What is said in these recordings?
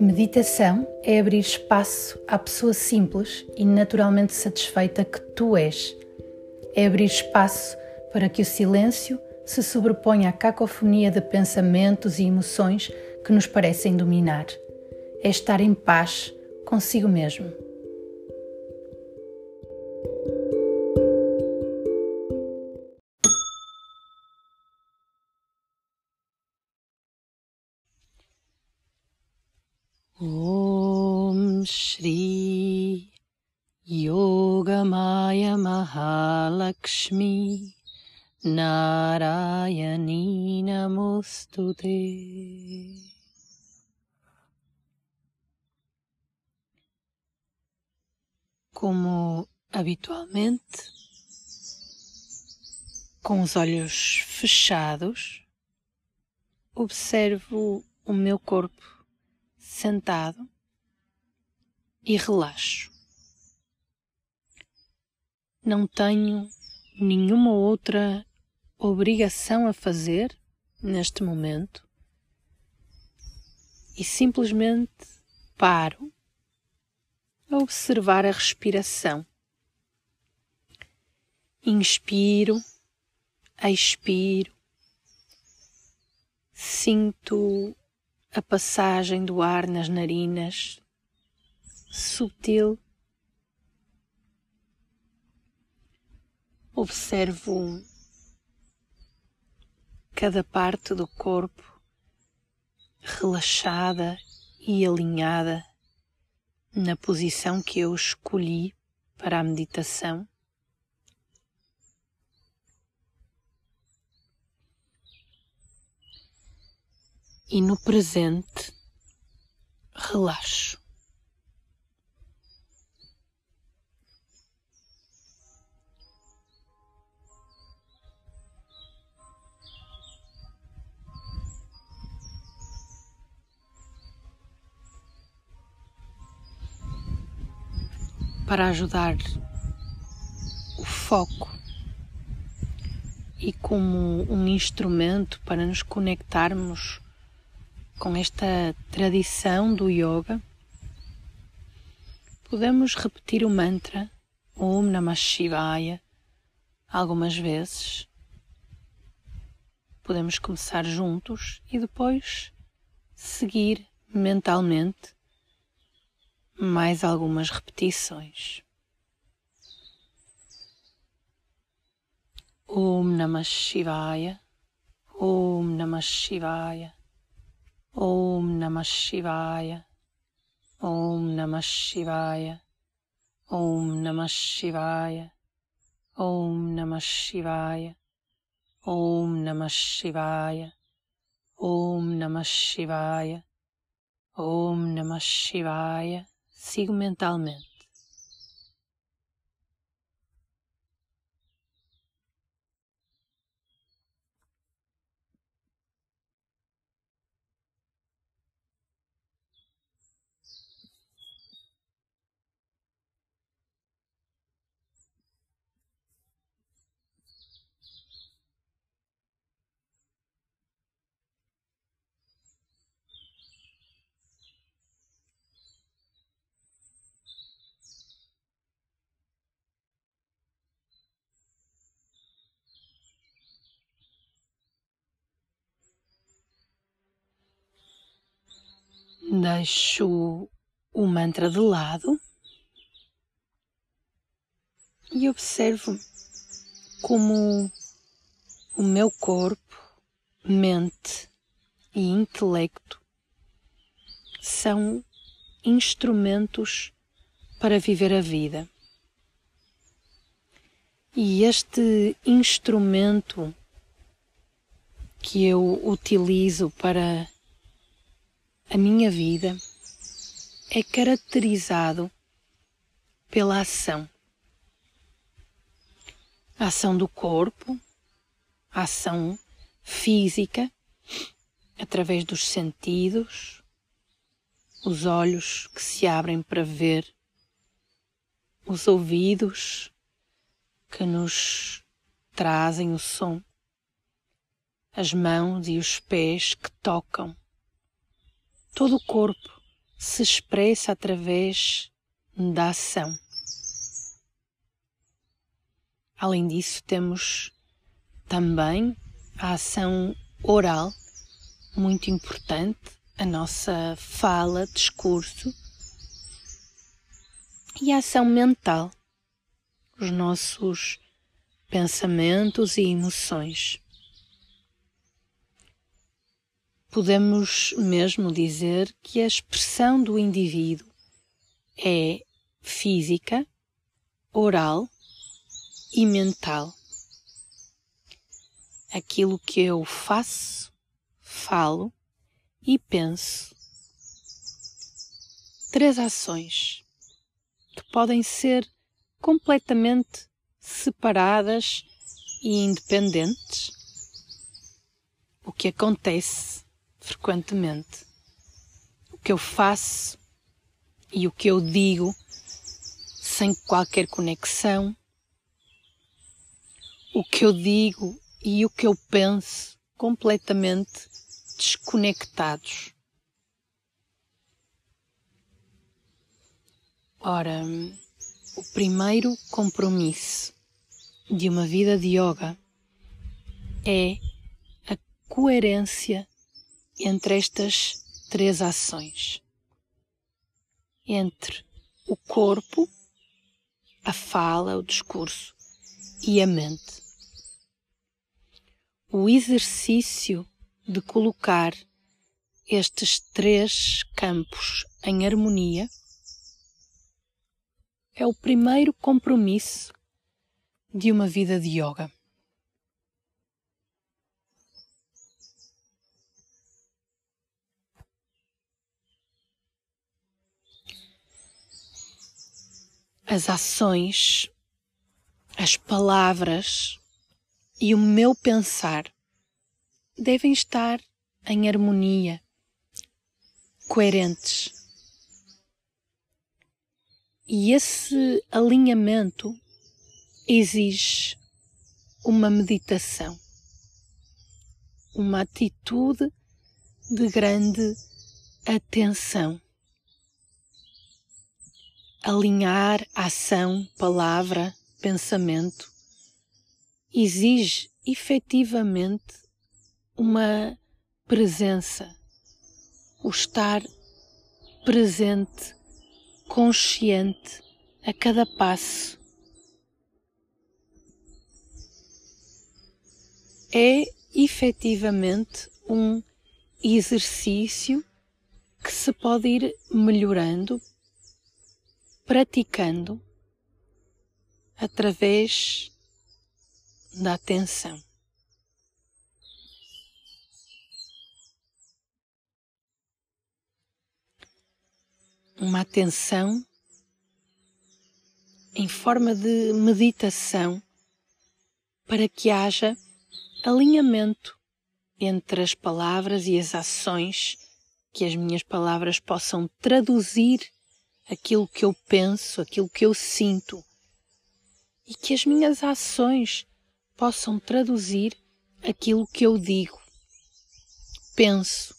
Meditação é abrir espaço à pessoa simples e naturalmente satisfeita que tu és. É abrir espaço para que o silêncio se sobreponha à cacofonia de pensamentos e emoções que nos parecem dominar. É estar em paz consigo mesmo. Om Shri Yogamaya Mahalakshmi Narayani Namostute. Como habitualmente, com os olhos fechados, observo o meu corpo sentado e relaxo. Não tenho nenhuma outra obrigação a fazer neste momento e simplesmente paro a observar a respiração. Inspiro, expiro, sinto a passagem do ar nas narinas, subtil. Observo cada parte do corpo relaxada e alinhada na posição que eu escolhi para a meditação. e no presente relaxo. Para ajudar o foco e como um instrumento para nos conectarmos com esta tradição do yoga, podemos repetir o mantra Om Namah Shivaya algumas vezes. Podemos começar juntos e depois seguir mentalmente mais algumas repetições. Om Namah Shivaya, Om Namah Shivaya. Om Namah Shivaya. Om Namah Shivaya. Om Namah Shivaya. Om Namah Shivaya. Om Namah Shivaya. Om Namah Shivaya. Om Namah Shivaya. Sigo mentalmente. Deixo o mantra de lado e observo como o meu corpo, mente e intelecto são instrumentos para viver a vida. E este instrumento que eu utilizo para a minha vida é caracterizado pela ação. A ação do corpo, a ação física, através dos sentidos, os olhos que se abrem para ver, os ouvidos que nos trazem o som, as mãos e os pés que tocam todo o corpo se expressa através da ação. Além disso, temos também a ação oral, muito importante, a nossa fala, discurso, e a ação mental, os nossos pensamentos e emoções. Podemos mesmo dizer que a expressão do indivíduo é física, oral e mental. Aquilo que eu faço, falo e penso. Três ações que podem ser completamente separadas e independentes. O que acontece frequentemente, o que eu faço e o que eu digo sem qualquer conexão, o que eu digo e o que eu penso completamente desconectados. Ora, o primeiro compromisso de uma vida de yoga é a coerência entre estas três ações. Entre o corpo, a fala, o discurso e a mente. O exercício de colocar estes três campos em harmonia é o primeiro compromisso de uma vida de yoga. As ações, as palavras e o meu pensar devem estar em harmonia, coerentes. E esse alinhamento exige uma meditação, uma atitude de grande atenção. Alinhar ação, palavra, pensamento exige efetivamente uma presença, o estar presente consciente a cada passo. É efetivamente um exercício que se pode ir melhorando, praticando através da atenção. uma atenção em forma de meditação para que haja alinhamento entre as palavras e as ações, que as minhas palavras possam traduzir aquilo que eu penso, aquilo que eu sinto, e que as minhas ações possam traduzir aquilo que eu digo, penso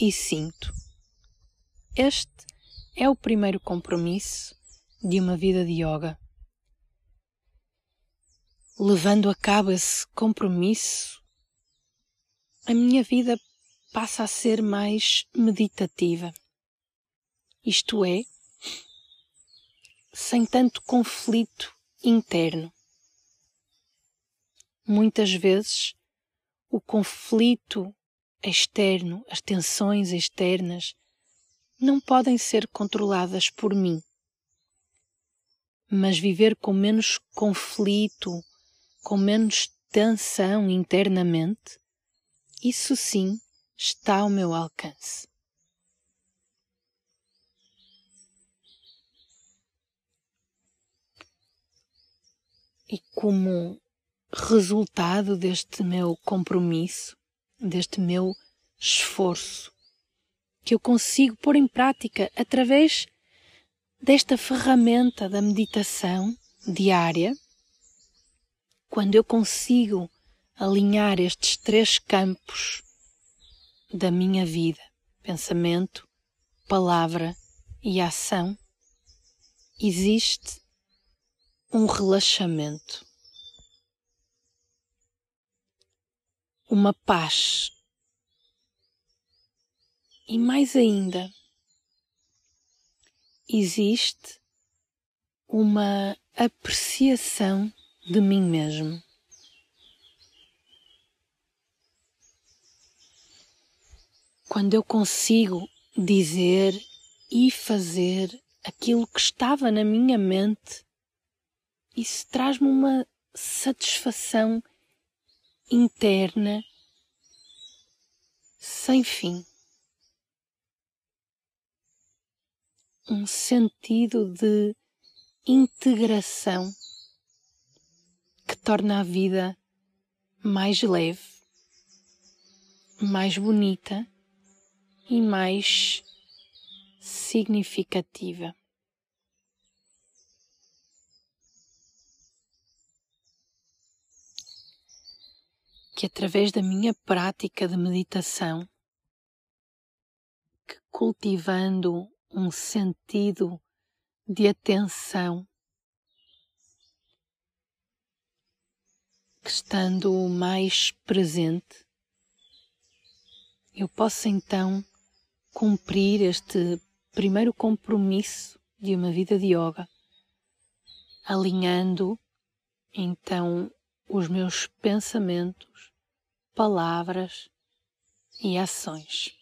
e sinto. Este é o primeiro compromisso de uma vida de yoga. Levando a cabo esse compromisso, a minha vida passa a ser mais meditativa. Isto é, sem tanto conflito interno. Muitas vezes o conflito externo, as tensões externas, não podem ser controladas por mim. Mas viver com menos conflito, com menos tensão internamente, isso sim está ao meu alcance. E como resultado deste meu compromisso, deste meu esforço, que eu consigo pôr em prática através desta ferramenta da meditação diária, quando eu consigo alinhar estes três campos da minha vida: pensamento, palavra e ação, existe um relaxamento, uma paz e mais ainda, existe uma apreciação de mim mesmo. Quando eu consigo dizer e fazer aquilo que estava na minha mente, isso traz-me uma satisfação interna sem fim. Um sentido de integração que torna a vida mais leve, mais bonita e mais significativa. Que através da minha prática de meditação, que cultivando um sentido de atenção, que estando mais presente, eu posso então cumprir este primeiro compromisso de uma vida de yoga, alinhando então os meus pensamentos, palavras e ações.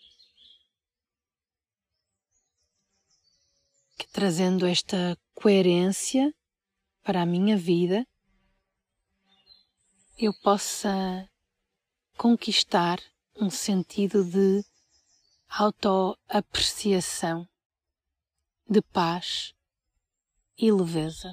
Que trazendo esta coerência para a minha vida, eu possa conquistar um sentido de autoapreciação, de paz e leveza.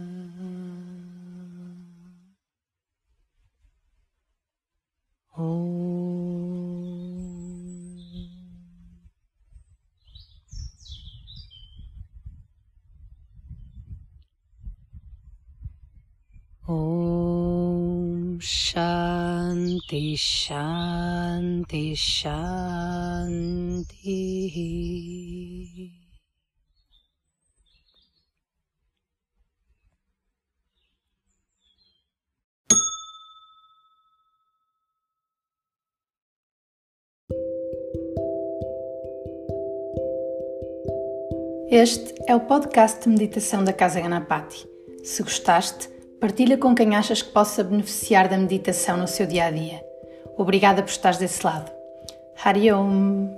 Shivaya. Om Shanti Shanti Shanti. Este é o podcast de meditação da Casa Ganapati. Se gostaste, Partilha com quem achas que possa beneficiar da meditação no seu dia a dia. Obrigada por estares desse lado. Hari Om.